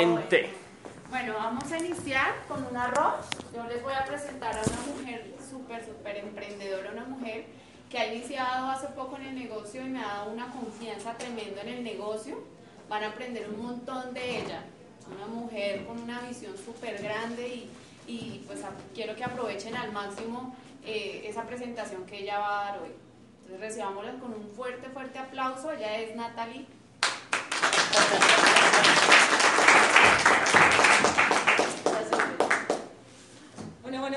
Excelente. Bueno, vamos a iniciar con un arroz. Yo les voy a presentar a una mujer súper, súper emprendedora, una mujer que ha iniciado hace poco en el negocio y me ha dado una confianza tremenda en el negocio. Van a aprender un montón de ella. Una mujer con una visión súper grande y, y pues a- quiero que aprovechen al máximo eh, esa presentación que ella va a dar hoy. Entonces recibámosla con un fuerte, fuerte aplauso. Ella es Natalie.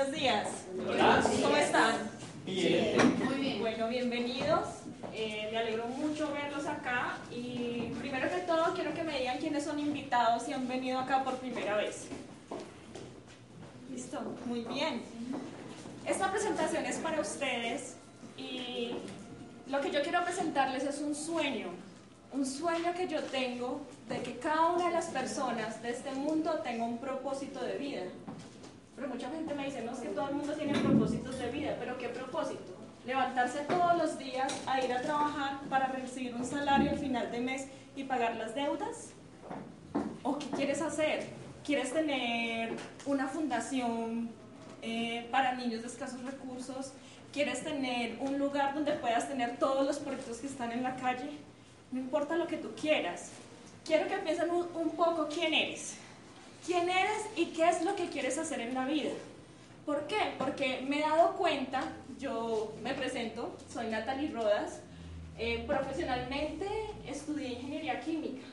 buenos días. Hola. ¿Cómo están? Bien. Muy bien. Bueno, bienvenidos. Eh, me alegro mucho verlos acá. Y primero que todo, quiero que me digan quiénes son invitados y han venido acá por primera vez. ¿Listo? Muy bien. Esta presentación es para ustedes y lo que yo quiero presentarles es un sueño. Un sueño que yo tengo de que cada una de las personas de este mundo tenga un propósito de vida. Pero mucha gente me dice, no, es que todo el mundo tiene propósitos de vida, pero ¿qué propósito? Levantarse todos los días a ir a trabajar para recibir un salario al final de mes y pagar las deudas. ¿O qué quieres hacer? ¿Quieres tener una fundación eh, para niños de escasos recursos? ¿Quieres tener un lugar donde puedas tener todos los proyectos que están en la calle? No importa lo que tú quieras. Quiero que piensen un, un poco quién eres. ¿Quién eres y qué es lo que quieres hacer en la vida? ¿Por qué? Porque me he dado cuenta, yo me presento, soy Natalie Rodas, eh, profesionalmente estudié ingeniería química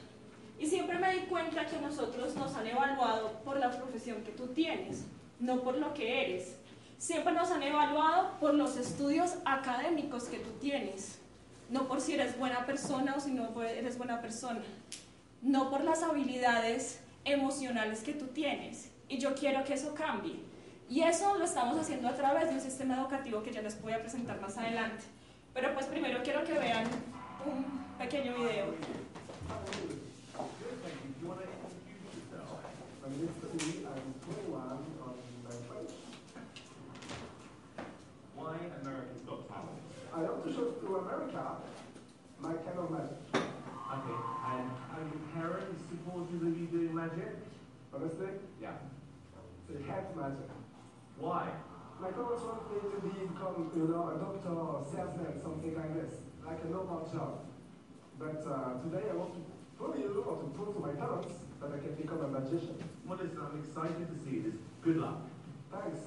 y siempre me di cuenta que nosotros nos han evaluado por la profesión que tú tienes, no por lo que eres. Siempre nos han evaluado por los estudios académicos que tú tienes, no por si eres buena persona o si no eres buena persona, no por las habilidades emocionales que tú tienes. Y yo quiero que eso cambie. Y eso lo estamos haciendo a través de un sistema educativo que ya les voy a presentar más adelante. Pero pues primero quiero que vean un pequeño video. My name is Steve. I'm 21 on my friend. Why America's Got Talent? I want to show to America my kind of magic. Okay, and your parents supportive of you doing magic? Honestly, Yeah. So they have magic. Why? My parents want me to become, you know, a doctor or salesman, something like this, like a normal job. But uh, today I want to prove you or to prove to my parents that I can become a magician. Well, listen, I'm excited to see this. Good luck. Thanks.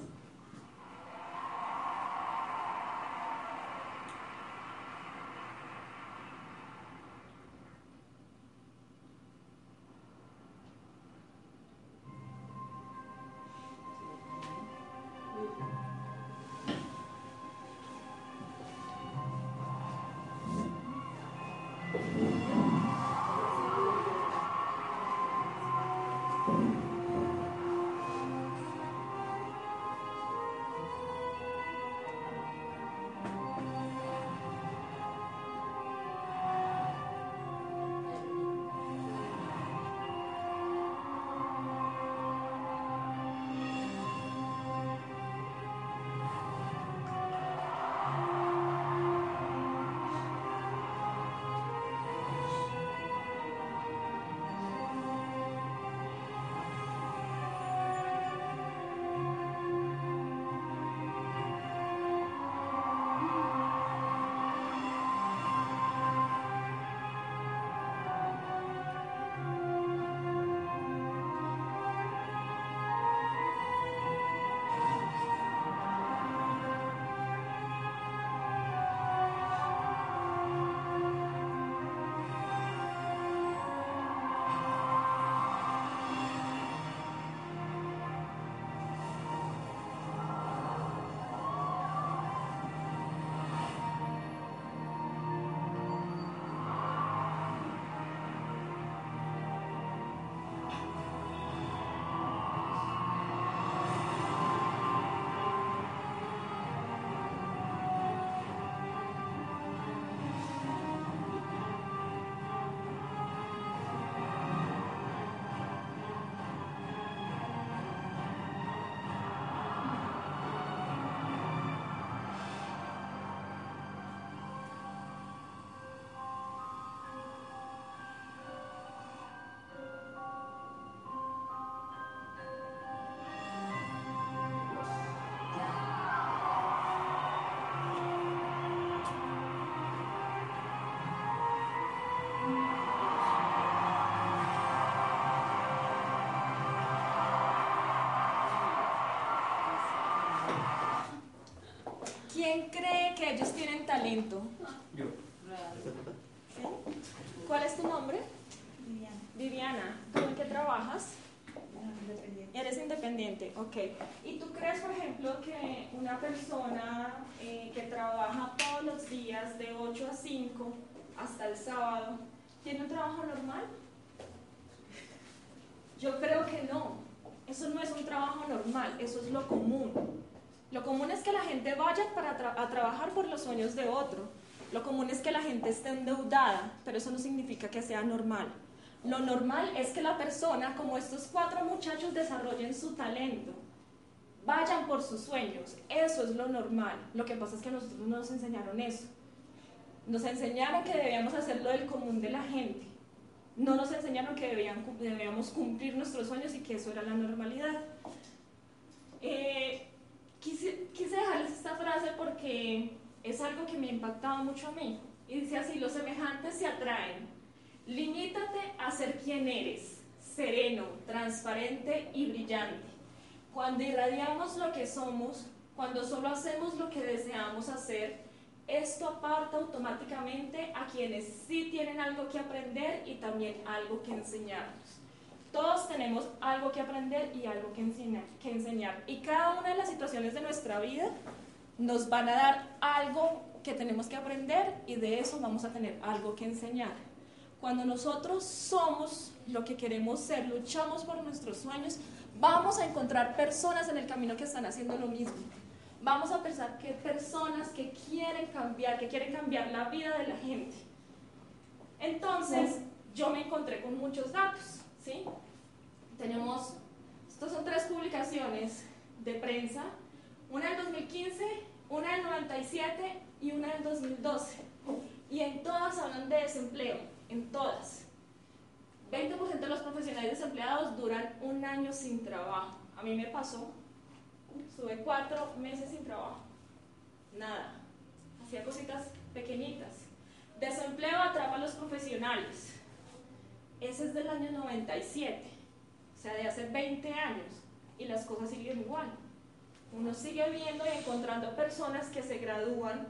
De ellos tienen talento? Yo. ¿Sí? ¿Cuál es tu nombre? Viviana. ¿Tú en qué trabajas? Eres independiente, ok. ¿Y tú crees, por ejemplo, que una persona eh, que trabaja todos los días de 8 a 5 hasta el sábado tiene un trabajo normal? Yo creo que no. Eso no es un trabajo normal, eso es lo común. Lo común es que la gente vaya para a trabajar por los sueños de otro. Lo común es que la gente esté endeudada, pero eso no significa que sea normal. Lo normal es que la persona, como estos cuatro muchachos, desarrollen su talento, vayan por sus sueños. Eso es lo normal. Lo que pasa es que nosotros no nos enseñaron eso. Nos enseñaron que debíamos hacerlo del común de la gente. No nos enseñaron que debíamos cumplir nuestros sueños y que eso era la normalidad. Eh, quise, quise dejarles esta frase porque es algo que me ha impactado mucho a mí. Y dice así, los semejantes se atraen. Limítate a ser quien eres, sereno, transparente y brillante. Cuando irradiamos lo que somos, cuando solo hacemos lo que deseamos hacer, esto aparta automáticamente a quienes sí tienen algo que aprender y también algo que enseñarnos. Todos tenemos algo que aprender y algo que enseñar, que enseñar. Y cada una de las situaciones de nuestra vida nos van a dar algo que tenemos que aprender y de eso vamos a tener algo que enseñar. Cuando nosotros somos lo que queremos ser, luchamos por nuestros sueños, vamos a encontrar personas en el camino que están haciendo lo mismo. Vamos a pensar que personas que quieren cambiar, que quieren cambiar la vida de la gente. Entonces, yo me encontré con muchos datos, ¿sí? Tenemos, estas son tres publicaciones de prensa, una del 2015, una del 97 y una del 2012. Y en todas hablan de desempleo, en todas. 20% de los profesionales desempleados duran un año sin trabajo. A mí me pasó, Sube cuatro meses sin trabajo. Nada. Hacía cositas pequeñitas. Desempleo atrapa a los profesionales. Ese es del año 97. O sea, de hace 20 años. Y las cosas siguen igual. Uno sigue viendo y encontrando personas que se gradúan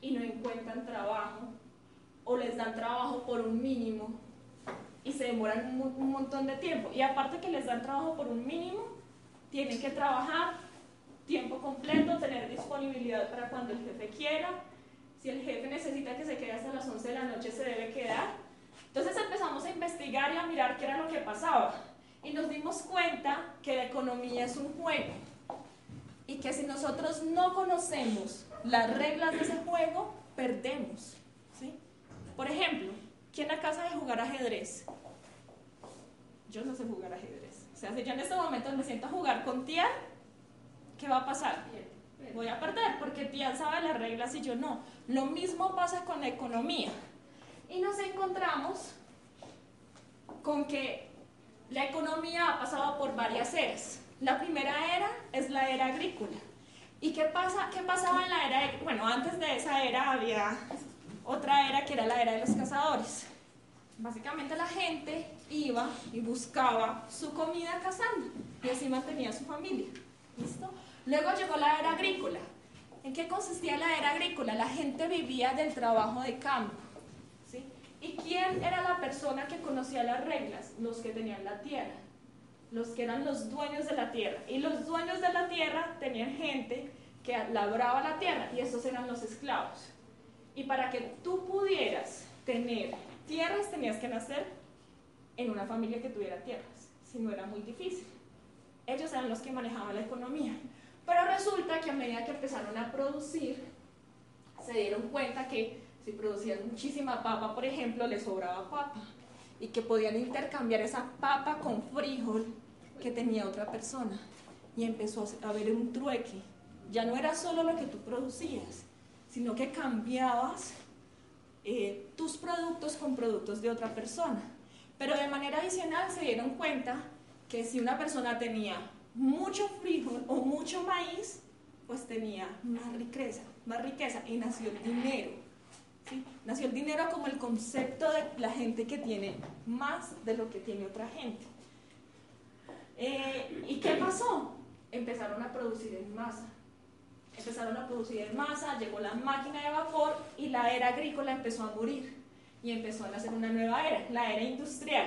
y no encuentran trabajo. O les dan trabajo por un mínimo. Y se demoran un, montón de tiempo. Y aparte que les dan trabajo por un mínimo, tienen que trabajar tiempo completo, tener disponibilidad para cuando el jefe quiera. Si el jefe necesita que se quede hasta las 11 de la noche, se debe quedar. Entonces empezamos a investigar y a mirar qué era lo que pasaba. Y nos dimos cuenta que la economía es un juego. Y que si nosotros no conocemos las reglas de ese juego, perdemos. ¿sí? Por ejemplo, ¿quién acá sabe jugar ajedrez? Yo no sé jugar ajedrez. O sea, si yo en este momento me siento a jugar con Tian, ¿qué va a pasar? Voy a perder porque Tian sabe las reglas y yo no. Lo mismo pasa con la economía. Y nos encontramos con que la economía ha pasado por varias eras. La primera era es la era agrícola. ¿Y qué, pasa, qué pasaba en la era? Bueno, antes de esa era había otra era que era la era de los cazadores. Básicamente la gente iba y buscaba su comida cazando y así mantenía su familia. ¿Listo? Luego llegó la era agrícola. ¿En qué consistía la era agrícola? La gente vivía del trabajo de campo. ¿Y quién era la persona que conocía las reglas? Los que tenían la tierra, los que eran los dueños de la tierra. Y los dueños de la tierra tenían gente que labraba la tierra y esos eran los esclavos. Y para que tú pudieras tener tierras tenías que nacer en una familia que tuviera tierras, si no era muy difícil. Ellos eran los que manejaban la economía. Pero resulta que a medida que empezaron a producir, se dieron cuenta que si producían muchísima papa, por ejemplo, les sobraba papa y que podían intercambiar esa papa con frijol que tenía otra persona. Y empezó a haber un trueque. Ya no era solo lo que tú producías, sino que cambiabas eh, tus productos con productos de otra persona. Pero de manera adicional se dieron cuenta que si una persona tenía mucho frijol o mucho maíz, pues tenía más riqueza, más riqueza y nació el dinero. Nació el dinero como el concepto de la gente que tiene más de lo que tiene otra gente. Eh, ¿Y qué pasó? Empezaron a producir en masa. empezaron a producir en masa, llegó la máquina de vapor y la era agrícola empezó a morir y empezó a nacer una nueva era, la era industrial.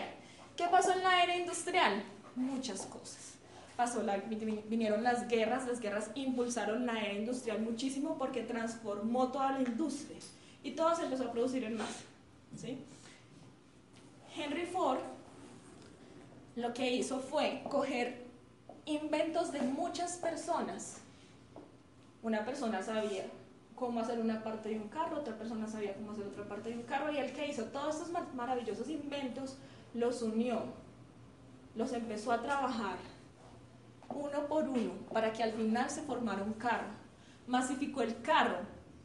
¿Qué pasó en la era industrial? Muchas cosas. Pasó la, vinieron las guerras, las guerras impulsaron la era industrial muchísimo porque transformó toda la industria y todo se empezó a producir en masa. ¿sí? Henry Ford lo que hizo fue coger inventos de muchas personas. Una persona sabía cómo hacer una parte de un carro, otra persona sabía cómo hacer otra parte de un carro, y el que hizo todos estos maravillosos inventos los unió, los empezó a trabajar uno por uno para que al final se formara un carro. Masificó el carro.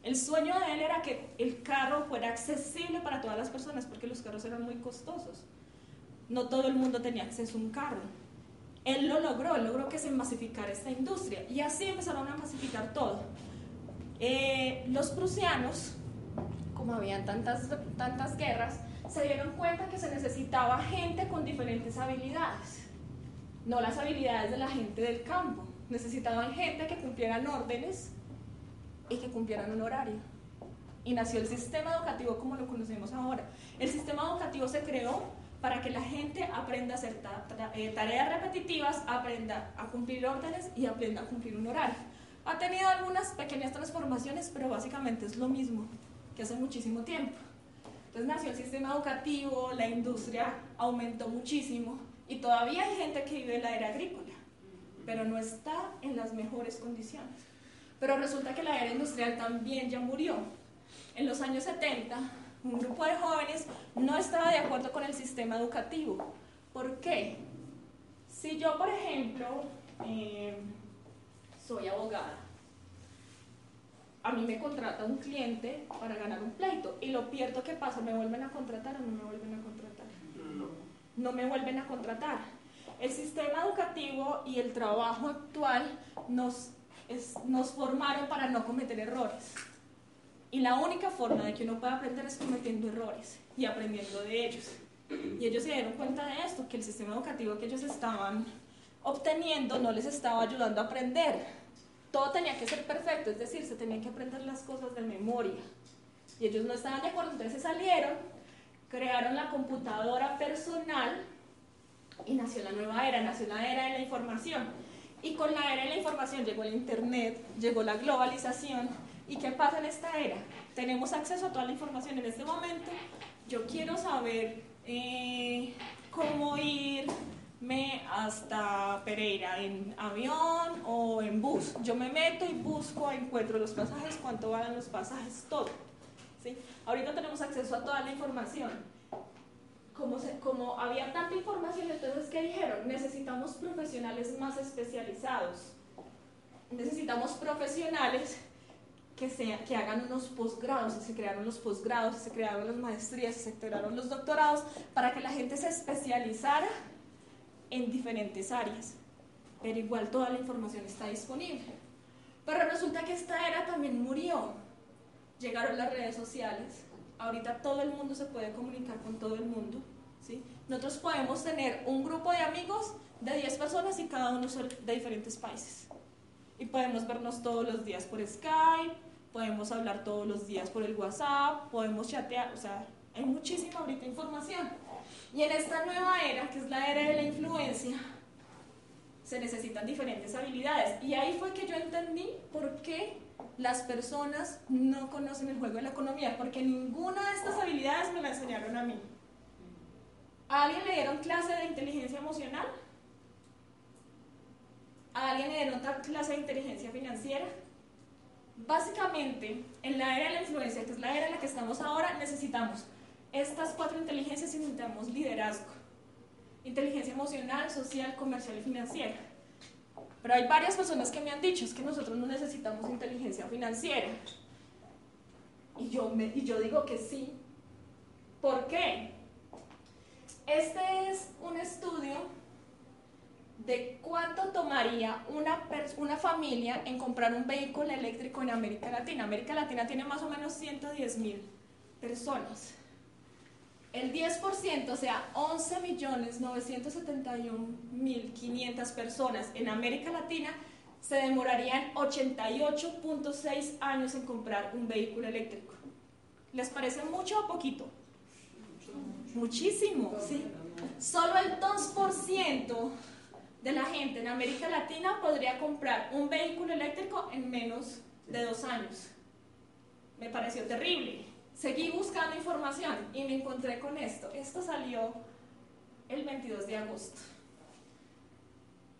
El sueño de él era que el carro fuera accesible para todas las personas porque los carros eran muy costosos. No todo el mundo tenía acceso a un carro. Él lo logró, logró que se masificara esta industria y así empezaron a masificar todo. Eh, los prusianos, como habían tantas, tantas guerras, se dieron cuenta que se necesitaba gente con diferentes habilidades, no las habilidades de la gente del campo. Necesitaban gente que cumplieran órdenes y que cumplieran un horario. Y nació el sistema educativo como lo conocemos ahora. El sistema educativo se creó para que la gente aprenda a hacer eh, tareas repetitivas, aprenda a cumplir órdenes y aprenda a cumplir un horario. Ha tenido algunas pequeñas transformaciones, pero básicamente es lo mismo que hace muchísimo tiempo. Entonces nació el sistema educativo, la industria aumentó muchísimo y todavía hay gente que vive en la era agrícola, pero no está en las mejores condiciones. Pero resulta que la era industrial también ya murió. En los años 70, un grupo de jóvenes no estaba de acuerdo con el sistema educativo. ¿Por qué? Si yo, por ejemplo, eh, soy abogada, a mí me contrata un cliente para ganar un pleito y lo pierdo, ¿qué pasa? ¿Me vuelven a contratar o no me vuelven a contratar? No. No me vuelven a contratar. El sistema educativo y el trabajo actual nos, nos formaron para no cometer errores. Y la única forma de que uno pueda aprender es cometiendo errores y aprendiendo de ellos. Y ellos se dieron cuenta de esto, que el sistema educativo que ellos estaban obteniendo no les estaba ayudando a aprender. Todo tenía que ser perfecto, es decir, se tenían que aprender las cosas de memoria. Y ellos no estaban de acuerdo, entonces salieron, crearon la computadora personal y nació la nueva era, nació la era de la información. Y con la era de la información llegó el Internet, llegó la globalización, ¿Y qué pasa en esta era? Tenemos acceso a toda la información en este momento. Yo quiero saber eh, cómo irme hasta Pereira en avión o en bus. Yo me meto y busco, encuentro los pasajes, cuánto valen los pasajes, todo. ¿sí? Ahorita tenemos acceso a toda la información. Como, como había tanta información, entonces, ¿qué dijeron? Necesitamos profesionales más especializados. Necesitamos profesionales que, que hagan unos posgrados, se crearon los posgrados, se crearon las maestrías, se crearon los doctorados, para que la gente se especializara en diferentes áreas. Pero igual toda la información está disponible. Pero resulta que esta era también murió. Llegaron las redes sociales. Ahorita todo el mundo se puede comunicar con todo el mundo. ¿sí? Nosotros podemos tener un grupo de amigos de 10 personas y cada uno de diferentes países. Y podemos vernos todos los días por Skype, podemos hablar todos los días por el WhatsApp, podemos chatear, o sea, hay muchísima ahorita información. Y en esta nueva era, que es la era de la influencia, se necesitan diferentes habilidades. Y ahí fue que yo entendí por qué las personas no conocen el juego de la economía, porque ninguna de estas habilidades me la enseñaron a mí. ¿A alguien le dieron clase de inteligencia emocional? ¿A alguien le dieron clase de inteligencia financiera? Básicamente, en la era de la influencia, que es la era en la que estamos ahora, necesitamos estas cuatro inteligencias y necesitamos liderazgo. Inteligencia emocional, social, comercial y financiera. Pero hay varias personas que me han dicho es que nosotros no necesitamos inteligencia financiera. Y yo, y yo digo que sí. ¿Por qué? Este es un estudio de cuánto tomaría una, una familia en comprar un vehículo eléctrico en América Latina. América Latina tiene más o menos 110 mil personas. El 10%, o sea, 11.971.500 personas en América Latina se demorarían 88.6 años en comprar un vehículo eléctrico. ¿Les parece mucho o poquito? Muchísimo, ¿sí? Solo el 2% de la gente en América Latina podría comprar un vehículo eléctrico en menos de dos años. Me pareció terrible. Seguí buscando información y me encontré con esto. Esto salió el 22 de agosto.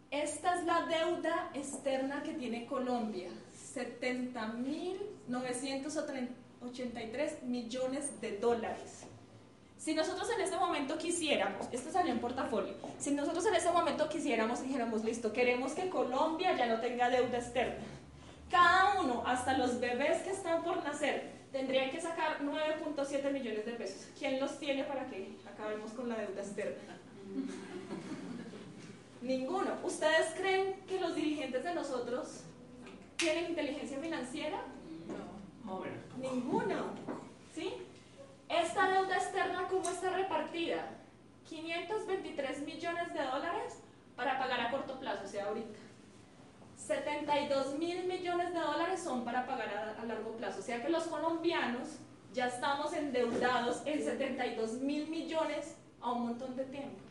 Esta es la deuda externa que tiene Colombia. 70.983 millones de dólares. Si nosotros en este momento quisiéramos, esto salió en portafolio, si nosotros en este momento quisiéramos, dijéramos, listo, queremos que Colombia ya no tenga deuda externa. Cada uno, hasta los bebés que están por nacer, tendrían que sacar 9.7 millones de pesos. ¿Quién los tiene para que acabemos con la deuda externa? Ninguno. ¿Ustedes creen que los dirigentes de nosotros tienen inteligencia financiera? No. Ninguno. ¿Sí? Esta deuda externa, ¿cómo está repartida? 523 millones de dólares para pagar a corto plazo, o sea, ahorita. 72 mil millones de dólares son para pagar a, largo plazo. O sea que los colombianos ya estamos endeudados en 72 mil millones a un montón de tiempo.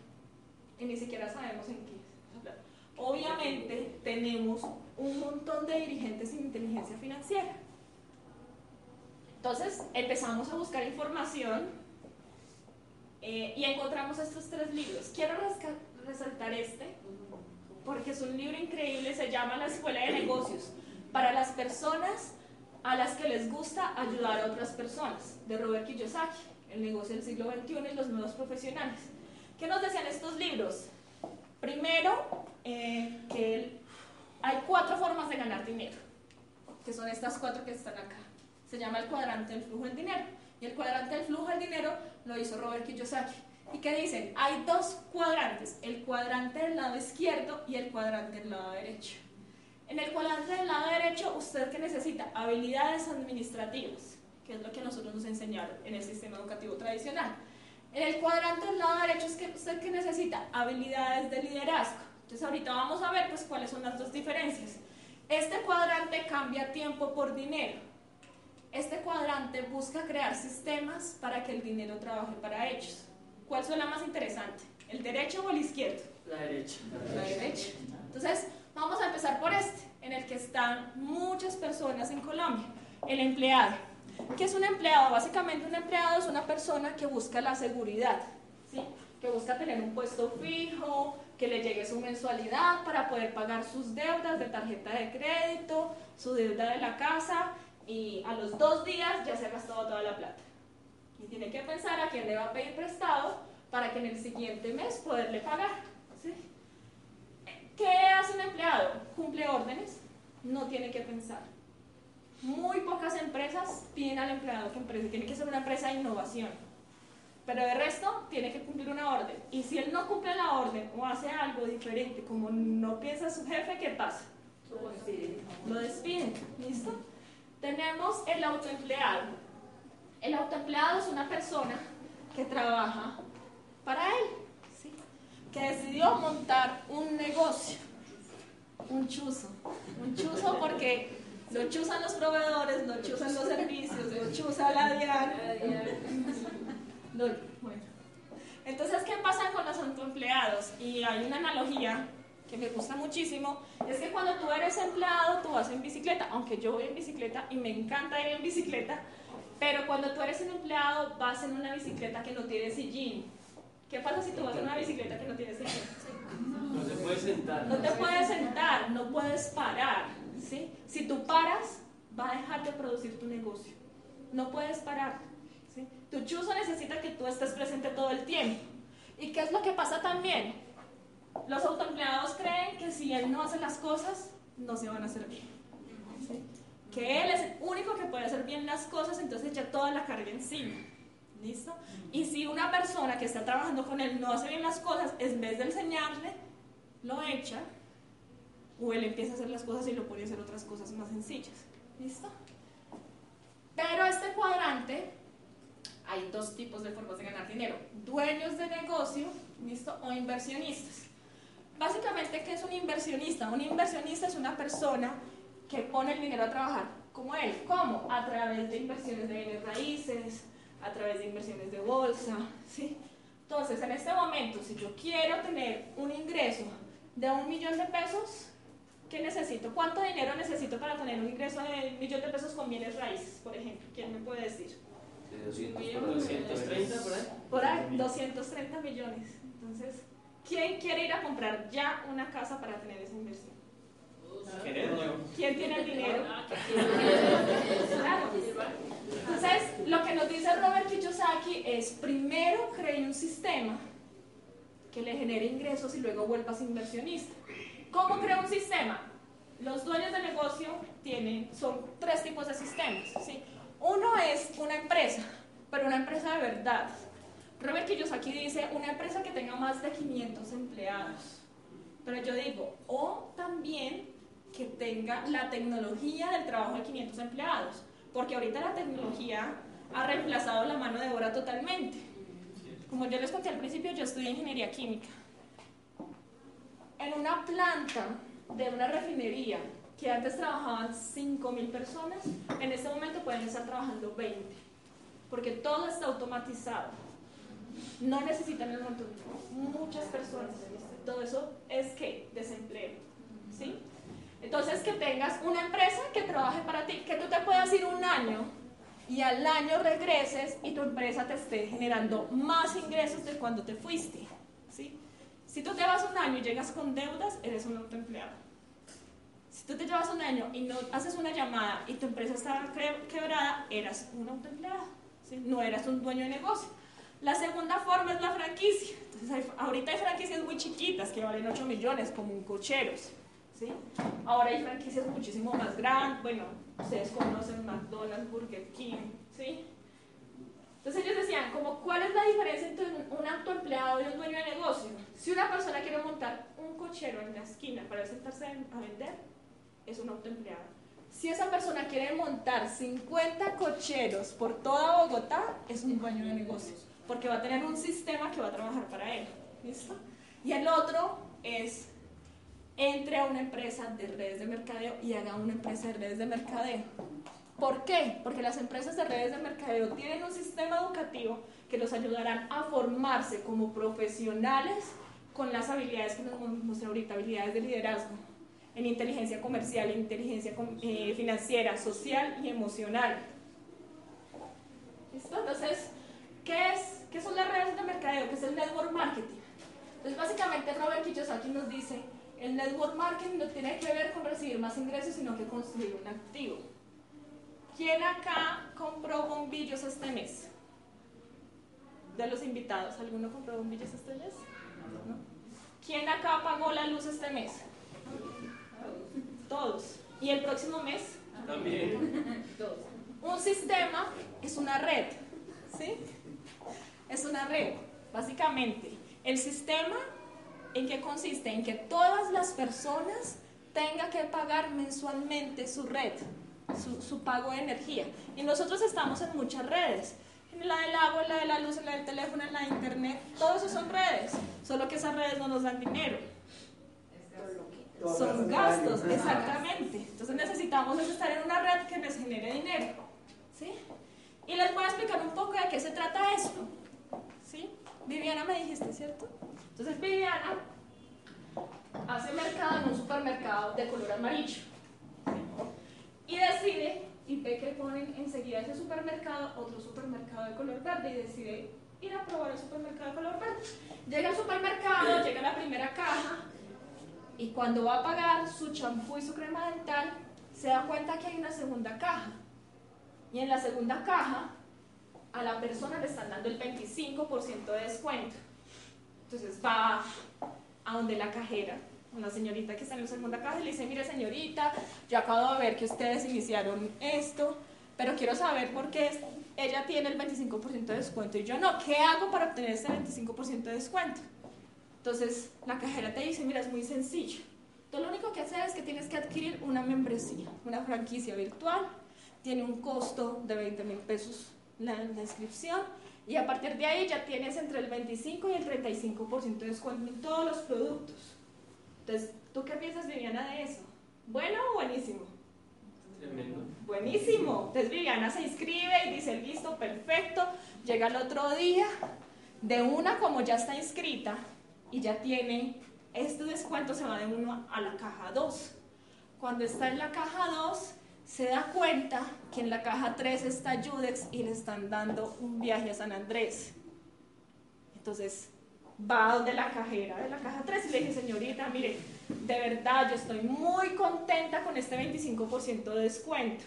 Y ni siquiera sabemos en qué. Obviamente tenemos un montón de dirigentes sin inteligencia financiera. Entonces empezamos a buscar información eh, y encontramos estos tres libros. Quiero resaltar este porque es un libro increíble, se llama La Escuela de Negocios, para las personas a las que les gusta ayudar a otras personas, de Robert Kiyosaki, El negocio del siglo XXI y los nuevos profesionales. ¿Qué nos decían estos libros? Primero, eh, que hay cuatro formas de ganar dinero, que son estas cuatro que están acá se llama el cuadrante del flujo del dinero. Y el cuadrante del flujo del dinero lo hizo Robert Kiyosaki. ¿Y qué dicen? Hay dos cuadrantes, el cuadrante del lado izquierdo y el cuadrante del lado derecho. En el cuadrante del lado derecho, usted que necesita habilidades administrativas, que es lo que nosotros nos enseñaron en el sistema educativo tradicional. En el cuadrante del lado derecho es que usted que necesita habilidades de liderazgo. Entonces ahorita vamos a ver pues cuáles son las dos diferencias. Este cuadrante cambia tiempo por dinero. Este cuadrante busca crear sistemas para que el dinero trabaje para ellos. ¿Cuál suena más interesante? ¿El derecho o el izquierdo? La derecha. La derecha. Entonces, vamos a empezar por este, en el que están muchas personas en Colombia. El empleado. ¿Qué es un empleado? Básicamente un empleado es una persona que busca la seguridad, ¿sí? que busca tener un puesto fijo, que le llegue su mensualidad para poder pagar sus deudas de tarjeta de crédito, su deuda de la casa y a los dos días ya se ha gastado toda la plata. Y tiene que pensar a quién le va a pedir prestado para que en el siguiente mes poderle pagar. ¿Qué hace un empleado? Cumple órdenes, no tiene que pensar. Muy pocas empresas piden al empleado que emprese, tiene que ser una empresa de innovación. Pero de resto, tiene que cumplir una orden. Y si él no cumple la orden o hace algo diferente, como no piensa su jefe, ¿qué pasa? Lo despiden. Lo despiden. ¿Listo? Tenemos el autoempleado. El autoempleado es una persona que trabaja para él, que decidió montar un negocio, un chuzo, un chuzo porque lo chuzan los proveedores, lo chuzan los servicios, lo chuza la DIAN. Bueno. Entonces, ¿qué pasa con los autoempleados? Y hay una analogía que me gusta muchísimo, es que cuando tú eres empleado, tú vas en bicicleta, aunque yo voy en bicicleta y me encanta ir en bicicleta, pero cuando tú eres un empleado, vas en una bicicleta que no tiene sillín. ¿Qué pasa si tú vas en una bicicleta que no tiene sillín? No te puedes sentar. No te puedes sentar, no puedes parar. ¿sí? Si tú paras, va a dejar de producir tu negocio. No puedes parar. ¿sí? Tu chuzo necesita que tú estés presente todo el tiempo. ¿Y qué es lo que pasa también? Los autoempleados creen que si él no hace las cosas, no se van a hacer bien. Que él es el único que puede hacer bien las cosas, entonces ya toda la carga encima. ¿Listo? Y si una persona que está trabajando con él no hace bien las cosas, en vez de enseñarle, lo echa, o él empieza a hacer las cosas y lo pone a hacer otras cosas más sencillas. ¿Listo? Pero este cuadrante, hay dos tipos de formas de ganar dinero. Dueños de negocio, ¿listo? O inversionistas. Básicamente, ¿qué es un inversionista? Un inversionista es una persona que pone el dinero a trabajar como él. ¿Cómo? A través de inversiones de bienes raíces, a través de inversiones de bolsa, ¿sí? Entonces, en este momento, si yo quiero tener un ingreso de un millón de pesos, ¿qué necesito? ¿Cuánto dinero necesito para tener un ingreso de un millón de pesos con bienes raíces, por ejemplo? ¿Quién me puede decir? De 230 por ahí. Por ahí, 230 millones. Entonces, ¿quién quiere ir a comprar ya una casa para tener esa inversión? ¿Quién tiene el dinero? Claro. Entonces, lo que nos dice Robert Kiyosaki es, primero cree un sistema que le genere ingresos y luego vuelvas inversionista. ¿Cómo crea un sistema? Los dueños de negocio tienen, son tres tipos de sistemas. ¿sí? Uno es una empresa, pero una empresa de verdad. Robert Kiyosaki dice una empresa que tenga más de 500 empleados. Pero yo digo, o también que tenga la tecnología del trabajo de 500 empleados, porque ahorita la tecnología ha reemplazado la mano de obra totalmente. Como yo les conté al principio, yo estudié ingeniería química. En una planta de una refinería que antes trabajaban 5.000 personas, en este momento pueden estar trabajando 20, porque todo está automatizado. No necesitan el montón, muchas personas. Todo eso es que desempleo. ¿sí? Entonces, que tengas una empresa que trabaje para ti, que tú te puedas ir un año y al año regreses y tu empresa te esté generando más ingresos de cuando te fuiste. ¿sí? Si tú te vas un año y llegas con deudas, eres un autoempleado. Si tú te llevas un año y no haces una llamada y tu empresa está quebrada, eras un autoempleado. ¿sí? No eras un dueño de negocio. La segunda forma es la franquicia. Entonces, ahorita hay franquicias muy chiquitas que valen 8 millones, como un cocheros. ¿Sí? Ahora hay franquicias muchísimo más grandes, bueno, ustedes conocen McDonald's, Burger King, ¿sí? Entonces ellos decían, como, ¿cuál es la diferencia entre un autoempleado y un dueño de negocio? Si una persona quiere montar un cochero en la esquina para sentarse a vender, es un autoempleado. Si esa persona quiere montar 50 cocheros por toda Bogotá, es un dueño de negocios, porque va a tener un sistema que va a trabajar para él. ¿Listo? Y el otro es entre a una empresa de redes de mercadeo y haga una empresa de redes de mercadeo. ¿Por qué? Porque las empresas de redes de mercadeo tienen un sistema educativo que los ayudarán a formarse como profesionales con las habilidades que nos mostré ahorita, habilidades de liderazgo, en inteligencia comercial, en inteligencia eh, financiera, social y emocional. ¿Listo? Entonces, ¿qué, es, ¿qué son las redes de mercadeo? ¿Qué es el network marketing? Entonces, básicamente Robert Kiyosaki nos dice el network marketing no tiene que ver con recibir más ingresos, sino que construir un activo. ¿Quién acá compró bombillos este mes? De los invitados, ¿alguno compró bombillos este mes? ¿Quién acá pagó la luz este mes? Todos. ¿Y el próximo mes? También. Todos. Un sistema es una red, ¿sí? Es una red, básicamente. El sistema ¿En qué consiste? En que todas las personas tengan que pagar mensualmente su red, su, pago de energía. Y nosotros estamos en muchas redes. En la del agua, en la de la luz, en la del teléfono, en la de internet. Todos esos son redes. Solo que esas redes no nos dan dinero. Son gastos, exactamente. Entonces necesitamos estar en una red que nos genere dinero. ¿Sí? Y les voy a explicar un poco de qué se trata esto. ¿Sí? Viviana me dijiste, ¿cierto? Entonces Viviana hace mercado en un supermercado de color amarillo y decide y ve que ponen enseguida ese supermercado otro supermercado de color verde y decide ir a probar el supermercado de color verde. Llega al supermercado, llega a la primera caja y cuando va a pagar su champú y su crema dental se da cuenta que hay una segunda caja y en la segunda caja a la persona le están dando el 25% de descuento. Entonces va a donde la cajera, una señorita que está en la segunda caja, y le dice, mire señorita, yo acabo de ver que ustedes iniciaron esto, pero quiero saber por qué ella tiene el 25% de descuento y yo no. ¿Qué hago para obtener ese 25% de descuento? Entonces la cajera te dice, mira, es muy sencillo. Tú lo único que haces es que tienes que adquirir una membresía, una franquicia virtual, tiene un costo de 20 mil pesos la, la inscripción y a partir de ahí ya tienes entre el 25 y el 35% de descuento en todos los productos. Entonces, ¿tú qué piensas, Viviana, de eso? ¿Bueno o buenísimo? Tremendo. Buenísimo. Entonces Viviana se inscribe y dice, listo, perfecto. Llega el otro día, de una como ya está inscrita y ya tiene, este descuento se va de uno a la caja 2. Cuando está en la caja 2, se da cuenta que en la caja 3 está Judex y le están dando un viaje a San Andrés. Entonces va a donde la cajera de la caja 3 y le dice, señorita, mire, de verdad yo estoy muy contenta con este 25% de descuento.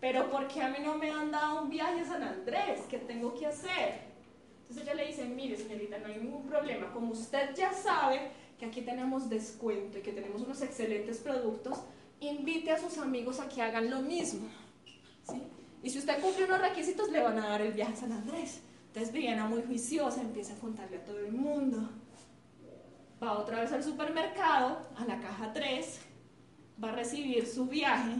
Pero ¿por qué a mí no me han dado un viaje a San Andrés? ¿Qué tengo que hacer? Entonces ella le dice, mire señorita, no hay ningún problema. Como usted ya sabe que aquí tenemos descuento y que tenemos unos excelentes productos, invite a sus amigos a que hagan lo mismo. ¿sí? Y si usted cumple unos requisitos, le van a dar el viaje a San Andrés. Entonces Viviana muy juiciosa empieza a contarle a todo el mundo. Va otra vez al supermercado, a la caja 3, va a recibir su viaje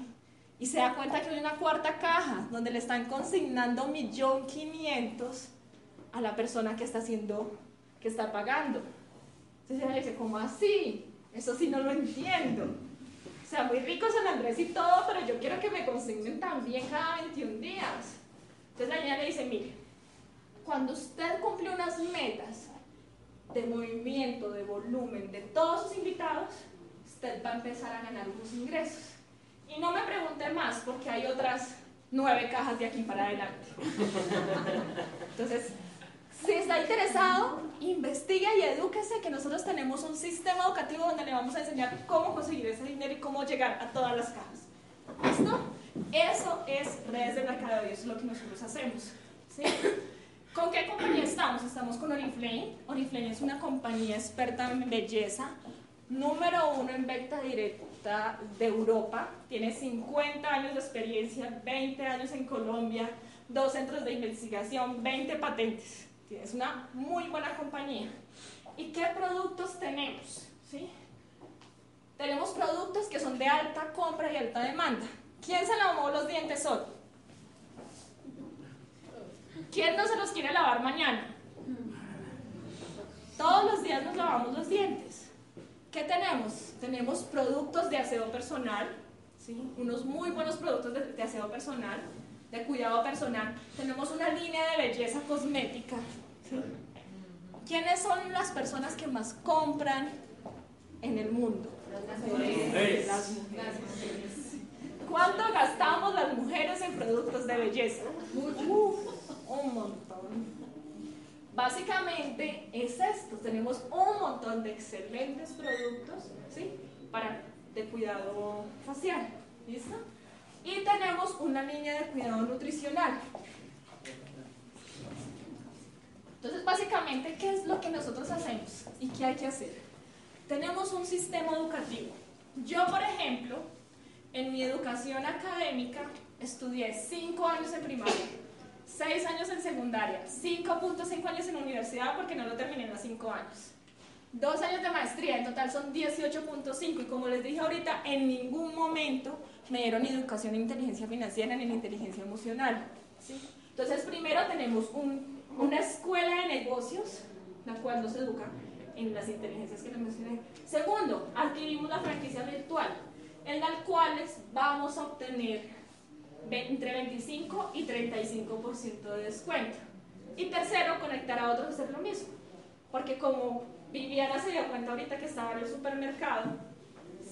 y se da cuenta que hay una cuarta caja donde le están consignando 1.500.000 a la persona que está haciendo, que está pagando. Entonces ella dice, ¿cómo así? Eso sí no lo entiendo. O sea, muy rico San Andrés y todo, pero yo quiero que me consignen también cada 21 días. Entonces la niña le dice, mire, cuando usted cumple unas metas de movimiento, de volumen, de todos sus invitados, usted va a empezar a ganar unos ingresos. Y no me pregunte más, porque hay otras nueve cajas de aquí para adelante. Entonces, si está interesado, investigue y edúquese que nosotros tenemos un sistema educativo donde le vamos a enseñar cómo conseguir ese dinero y cómo llegar a todas las cajas. ¿Listo? Eso es redes de mercadeo y eso es lo que nosotros hacemos. ¿sí? ¿Con qué compañía estamos? Estamos con Oriflame. Oriflame es una compañía experta en belleza, número uno en venta directa de Europa. Tiene 50 años de experiencia, 20 años en Colombia, dos centros de investigación, 20 patentes. Es una muy buena compañía. ¿Y qué productos tenemos? ¿Sí? Tenemos productos que son de alta compra y alta demanda. ¿Quién se lavó los dientes hoy? ¿Quién no se los quiere lavar mañana? Todos los días nos lavamos los dientes. ¿Qué tenemos? Tenemos productos de aseo personal, ¿sí? unos muy buenos productos de, de aseo personal, de cuidado personal. Tenemos una línea de belleza cosmética. ¿sí? ¿Quiénes son las personas que más compran en el mundo? Las mujeres. Las mujeres. ¿Cuánto gastamos las mujeres en productos de belleza? Uf, un montón. Básicamente es esto, tenemos un montón de excelentes productos ¿sí? para de cuidado facial, ¿listo? Y tenemos una línea de cuidado nutricional. Entonces, básicamente, ¿qué es lo que nosotros hacemos y qué hay que hacer? Tenemos un sistema educativo. Yo, por ejemplo, en mi educación académica estudié 5 años en primaria, 6 años en secundaria, 5.5 años en universidad porque no lo terminé en los 5 años. 2 años de maestría, en total son 18.5 y como les dije ahorita, en ningún momento me dieron educación en inteligencia financiera ni en inteligencia emocional. ¿sí? Entonces primero tenemos un, una escuela de negocios, la cual nos educa en las inteligencias que les mencioné. Segundo, adquirimos la franquicia virtual, en la cual vamos a obtener entre 25 y 35% de descuento. Y tercero, conectar a otros a hacer lo mismo. Porque como Viviana se dio cuenta ahorita que estaba en el supermercado,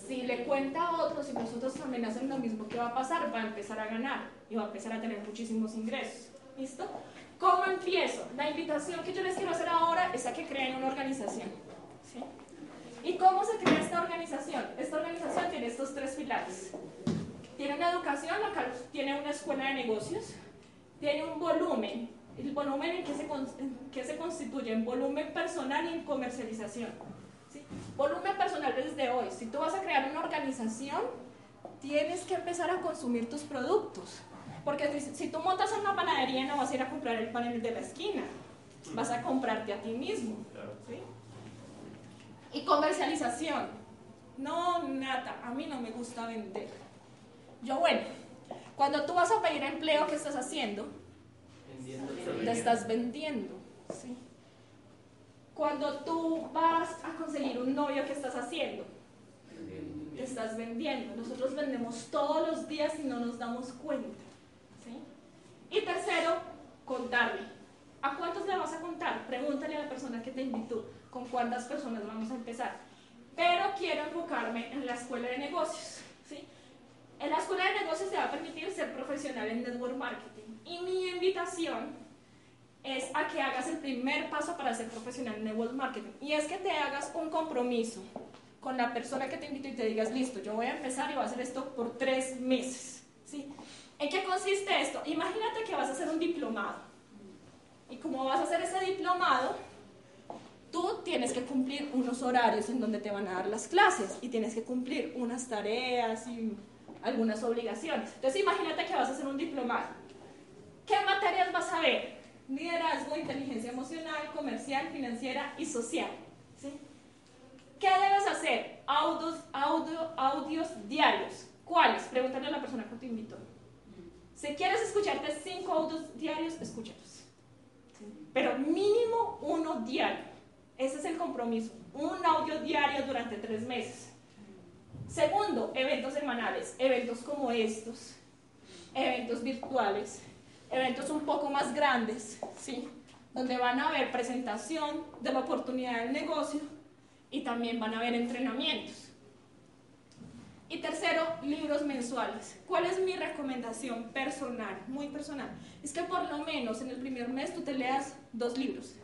si le cuenta a otros y nosotros también hacen lo mismo, ¿qué va a pasar? Va a empezar a ganar y va a empezar a tener muchísimos ingresos. ¿Listo? ¿Cómo empiezo? La invitación que yo les quiero hacer ahora es a que creen una organización. ¿sí? ¿Y cómo se crea esta organización? Esta organización tiene estos tres pilares. Tiene una educación, tiene una escuela de negocios, tiene un volumen. ¿El volumen en qué se, en qué se constituye? En volumen personal y en comercialización. ¿sí? Volumen personal desde hoy. Si tú vas a crear una organización, tienes que empezar a consumir tus productos. Porque si, si tú montas una panadería no vas a ir a comprar el pan de la esquina, vas a comprarte a ti mismo. ¿sí? Y comercialización. No, nada, a mí no me gusta vender. Yo, bueno, cuando tú vas a pedir empleo, ¿qué estás haciendo? Te estás vendiendo. ¿sí? Cuando tú vas a conseguir un novio, ¿qué estás haciendo? Te estás vendiendo. Nosotros vendemos todos los días y no nos damos cuenta. ¿sí? Y tercero, contarle. ¿A cuántos le vas a contar? Pregúntale a la persona que te invitó con cuántas personas vamos a empezar. Pero quiero enfocarme en la escuela de negocios. En la escuela de negocios te va a permitir ser profesional en network marketing. Y mi invitación es a que hagas el primer paso para ser profesional en network marketing. Y es que te hagas un compromiso con la persona que te invito y te digas, listo, yo voy a empezar y voy a hacer esto por tres meses. ¿sí? ¿En qué consiste esto? Imagínate que vas a hacer un diplomado. Y como vas a hacer ese diplomado, tú tienes que cumplir unos horarios en donde te van a dar las clases y tienes que cumplir unas tareas y algunas obligaciones. Entonces imagínate que vas a hacer un diplomado. ¿Qué materias vas a ver? Liderazgo, inteligencia emocional, comercial, financiera y social. ¿Qué debes hacer? Audios, audio, audios diarios. ¿Cuáles? Pregúntale a la persona que te invitó. Si quieres escucharte cinco audios diarios, escúchalos. Pero mínimo uno diario. Ese es el compromiso. Un audio diario durante tres meses. Segundo, eventos semanales. Eventos como estos. Eventos virtuales. Eventos un poco más grandes, ¿sí? Donde van a haber presentación de la oportunidad del negocio y también van a haber entrenamientos. Y tercero, libros mensuales. ¿Cuál es mi recomendación personal, muy personal? Es que por lo menos en el primer mes tú te leas dos libros.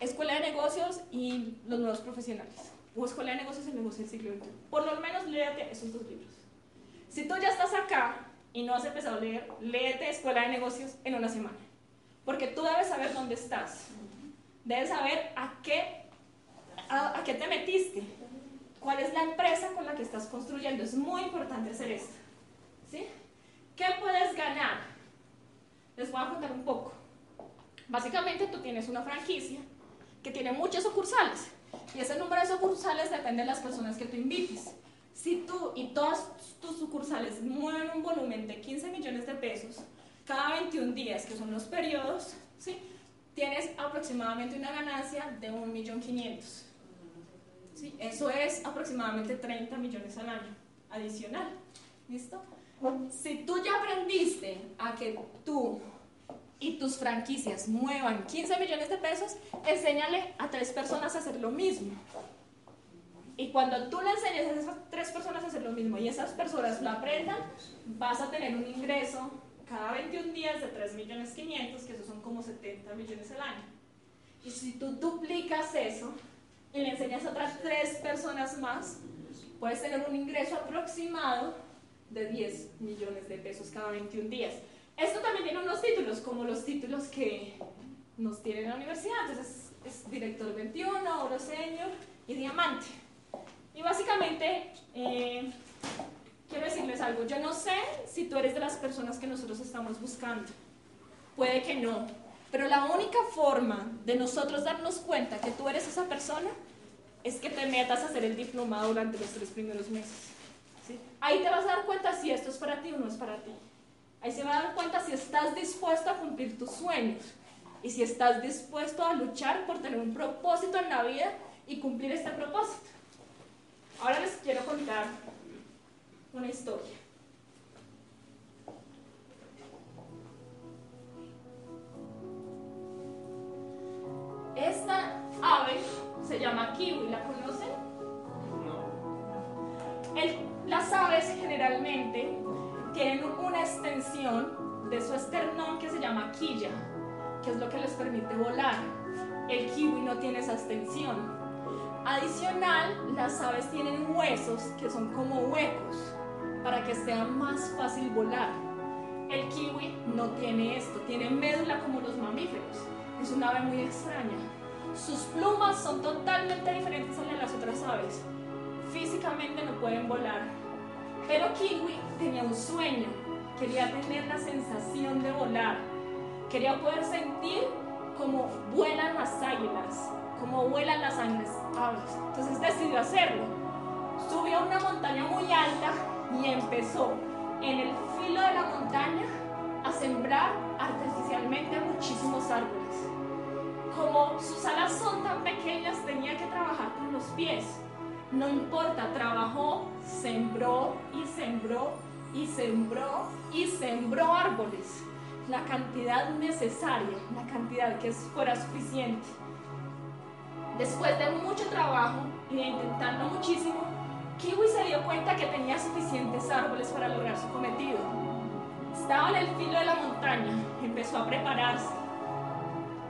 Escuela de Negocios y Los Nuevos Profesionales. O Escuela de Negocios y el Negocio del Siglo XXI. Por lo menos léete esos dos libros. Si tú ya estás acá y no has empezado a leer, léete Escuela de Negocios en una semana. Porque tú debes saber dónde estás. Debes saber a qué a, qué te metiste, cuál es la empresa con la que estás construyendo. Es muy importante hacer esto. ¿sí? ¿Qué puedes ganar? Les voy a contar un poco. Básicamente tú tienes una franquicia que tiene muchas sucursales y ese número de sucursales depende de las personas que tú invites. Si tú y todas tus sucursales mueven un volumen de 15 millones de pesos cada 21 días, que son los periodos, ¿sí? tienes aproximadamente una ganancia de 1.500.000. ¿sí? Eso es aproximadamente 30 millones al año adicional. ¿Listo? Si tú ya aprendiste a que tú y tus franquicias muevan 15 millones de pesos, enséñale a tres personas a hacer lo mismo. Y cuando tú le enseñes a esas tres personas a hacer lo mismo y esas personas lo aprendan, vas a tener un ingreso cada 21 días de 3 millones 500, que eso son como 70 millones al año. Y si tú duplicas eso, y le enseñas a otras tres personas más, puedes tener un ingreso aproximado de 10 millones de pesos cada 21 días. Esto también tiene unos títulos, como los títulos que nos tiene la universidad. Entonces es, director 21, oro senior y diamante. Y básicamente, eh, quiero decirles algo. Yo no sé si tú eres de las personas que nosotros estamos buscando. Puede que no. Pero la única forma de nosotros darnos cuenta que tú eres esa persona es que te metas a hacer el diplomado durante los tres primeros meses. Ahí te vas a dar cuenta si esto es para ti o no es para ti. Ahí se va a dar cuenta si estás dispuesto a cumplir tus sueños y si estás dispuesto a luchar por tener un propósito en la vida y cumplir este propósito. Ahora les quiero contar una historia. Esta ave se llama kiwi, ¿la conocen? No. las aves generalmente tienen una extensión de su esternón que se llama quilla, que es lo que les permite volar. El kiwi no tiene esa extensión. Adicional, las aves tienen huesos que son como huecos para que sea más fácil volar. El kiwi no tiene esto, tiene médula como los mamíferos. Es una ave muy extraña. Sus plumas son totalmente diferentes a las de las otras aves. Físicamente no pueden volar. Pero Kiwi tenía un sueño. Quería tener la sensación de volar. Quería poder sentir cómo vuelan las águilas, cómo vuelan las aves. Entonces decidió hacerlo. Subió a una montaña muy alta y empezó en el filo de la montaña a sembrar artificialmente muchísimos árboles. Como sus alas son tan pequeñas tenía que trabajar con los pies. No importa, trabajó, sembró y sembró y sembró y sembró árboles. La cantidad necesaria, la cantidad que fuera suficiente. Después de mucho trabajo y de intentarlo muchísimo, Kiwi se dio cuenta que tenía suficientes árboles para lograr su cometido. Estaba en el filo de la montaña, empezó a prepararse,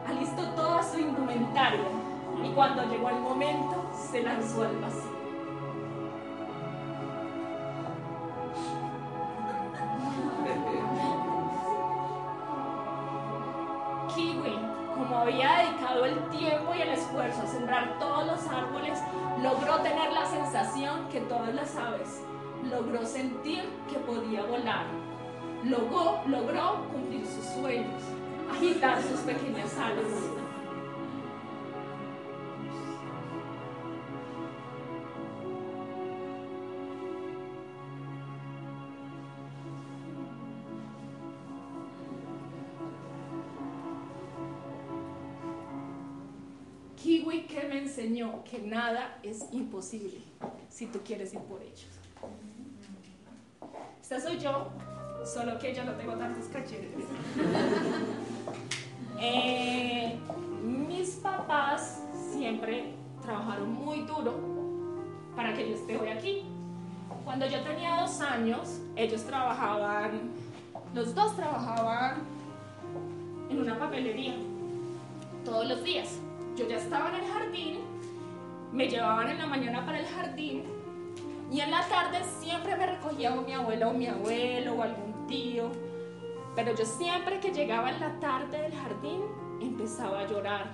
alistó toda su indumentaria y cuando llegó el momento se lanzó al vacío. Kiwi, como había dedicado el tiempo y el esfuerzo a sembrar todos los árboles, logró tener la sensación que todas las aves, logró sentir que podía volar, logró, logró cumplir sus sueños, agitar sus pequeñas alas. Que nada es imposible si tú quieres ir por ellos. Esta soy yo, solo que yo no tengo tantos cachetes. Eh, mis papás siempre trabajaron muy duro para que yo esté hoy aquí. Cuando yo tenía dos años, ellos trabajaban, los dos trabajaban en una papelería todos los días. Yo ya estaba en el jardín, me llevaban en la mañana para el jardín y en la tarde siempre me recogía mi abuela o mi abuelo o algún tío. Pero yo siempre que llegaba en la tarde del jardín empezaba a llorar.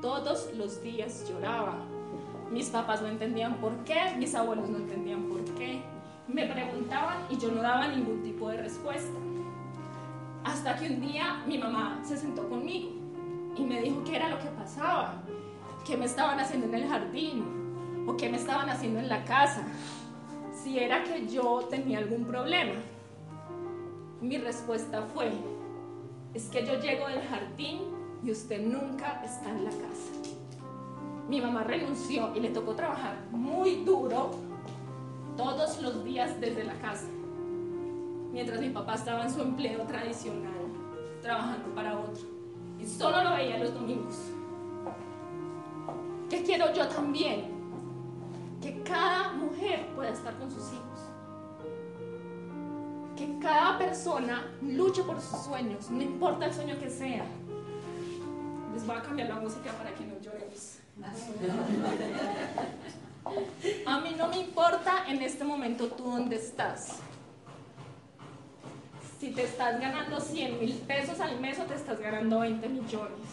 Todos los días lloraba. Mis papás no entendían por qué, mis abuelos no entendían por qué. Me preguntaban y yo no daba ningún tipo de respuesta. Hasta que un día mi mamá se sentó conmigo y me dijo qué era lo que pasaba, qué me estaban haciendo en el jardín o qué me estaban haciendo en la casa, si era que yo tenía algún problema. Mi respuesta fue, es que yo llego del jardín y usted nunca está en la casa. Mi mamá renunció y le tocó trabajar muy duro todos los días desde la casa, mientras mi papá estaba en su empleo tradicional, trabajando para otro, y solo lo veía los domingos. ¿Qué quiero yo también? Que cada mujer pueda estar con sus hijos que cada persona luche por sus sueños, no importa el sueño que sea. Les voy a cambiar la música para que no lloremos. A mí no me importa en este momento tú dónde estás. Si te estás ganando 100 mil pesos al mes o te estás ganando 20 millones.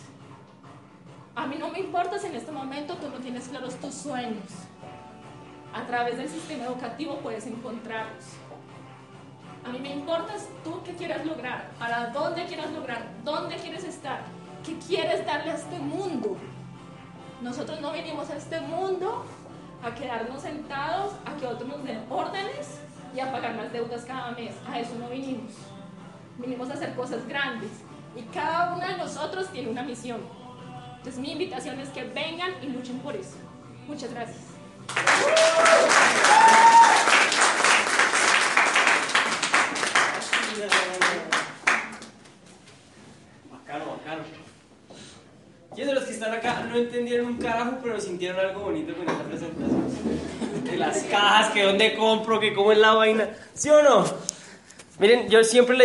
A mí no me importa si en este momento tú no tienes claros tus sueños. A través del sistema educativo puedes encontrarlos. A mí me importa es tú qué quieres lograr, para dónde quieres lograr, dónde quieres estar, qué quieres darle a este mundo. Nosotros no vinimos a este mundo a quedarnos sentados, a que otros nos den órdenes y a pagar las deudas cada mes. A eso no vinimos. Vinimos a hacer cosas grandes y cada uno de nosotros tiene una misión. Entonces mi invitación es que vengan y luchen por eso. Muchas gracias. Bacano, bacano. ¿Quiénes de los que están acá no entendieron un carajo, pero sintieron algo bonito con esta presentación? De las cajas, que dónde compro, que cómo es la vaina. ¿Sí o no? Miren, yo siempre le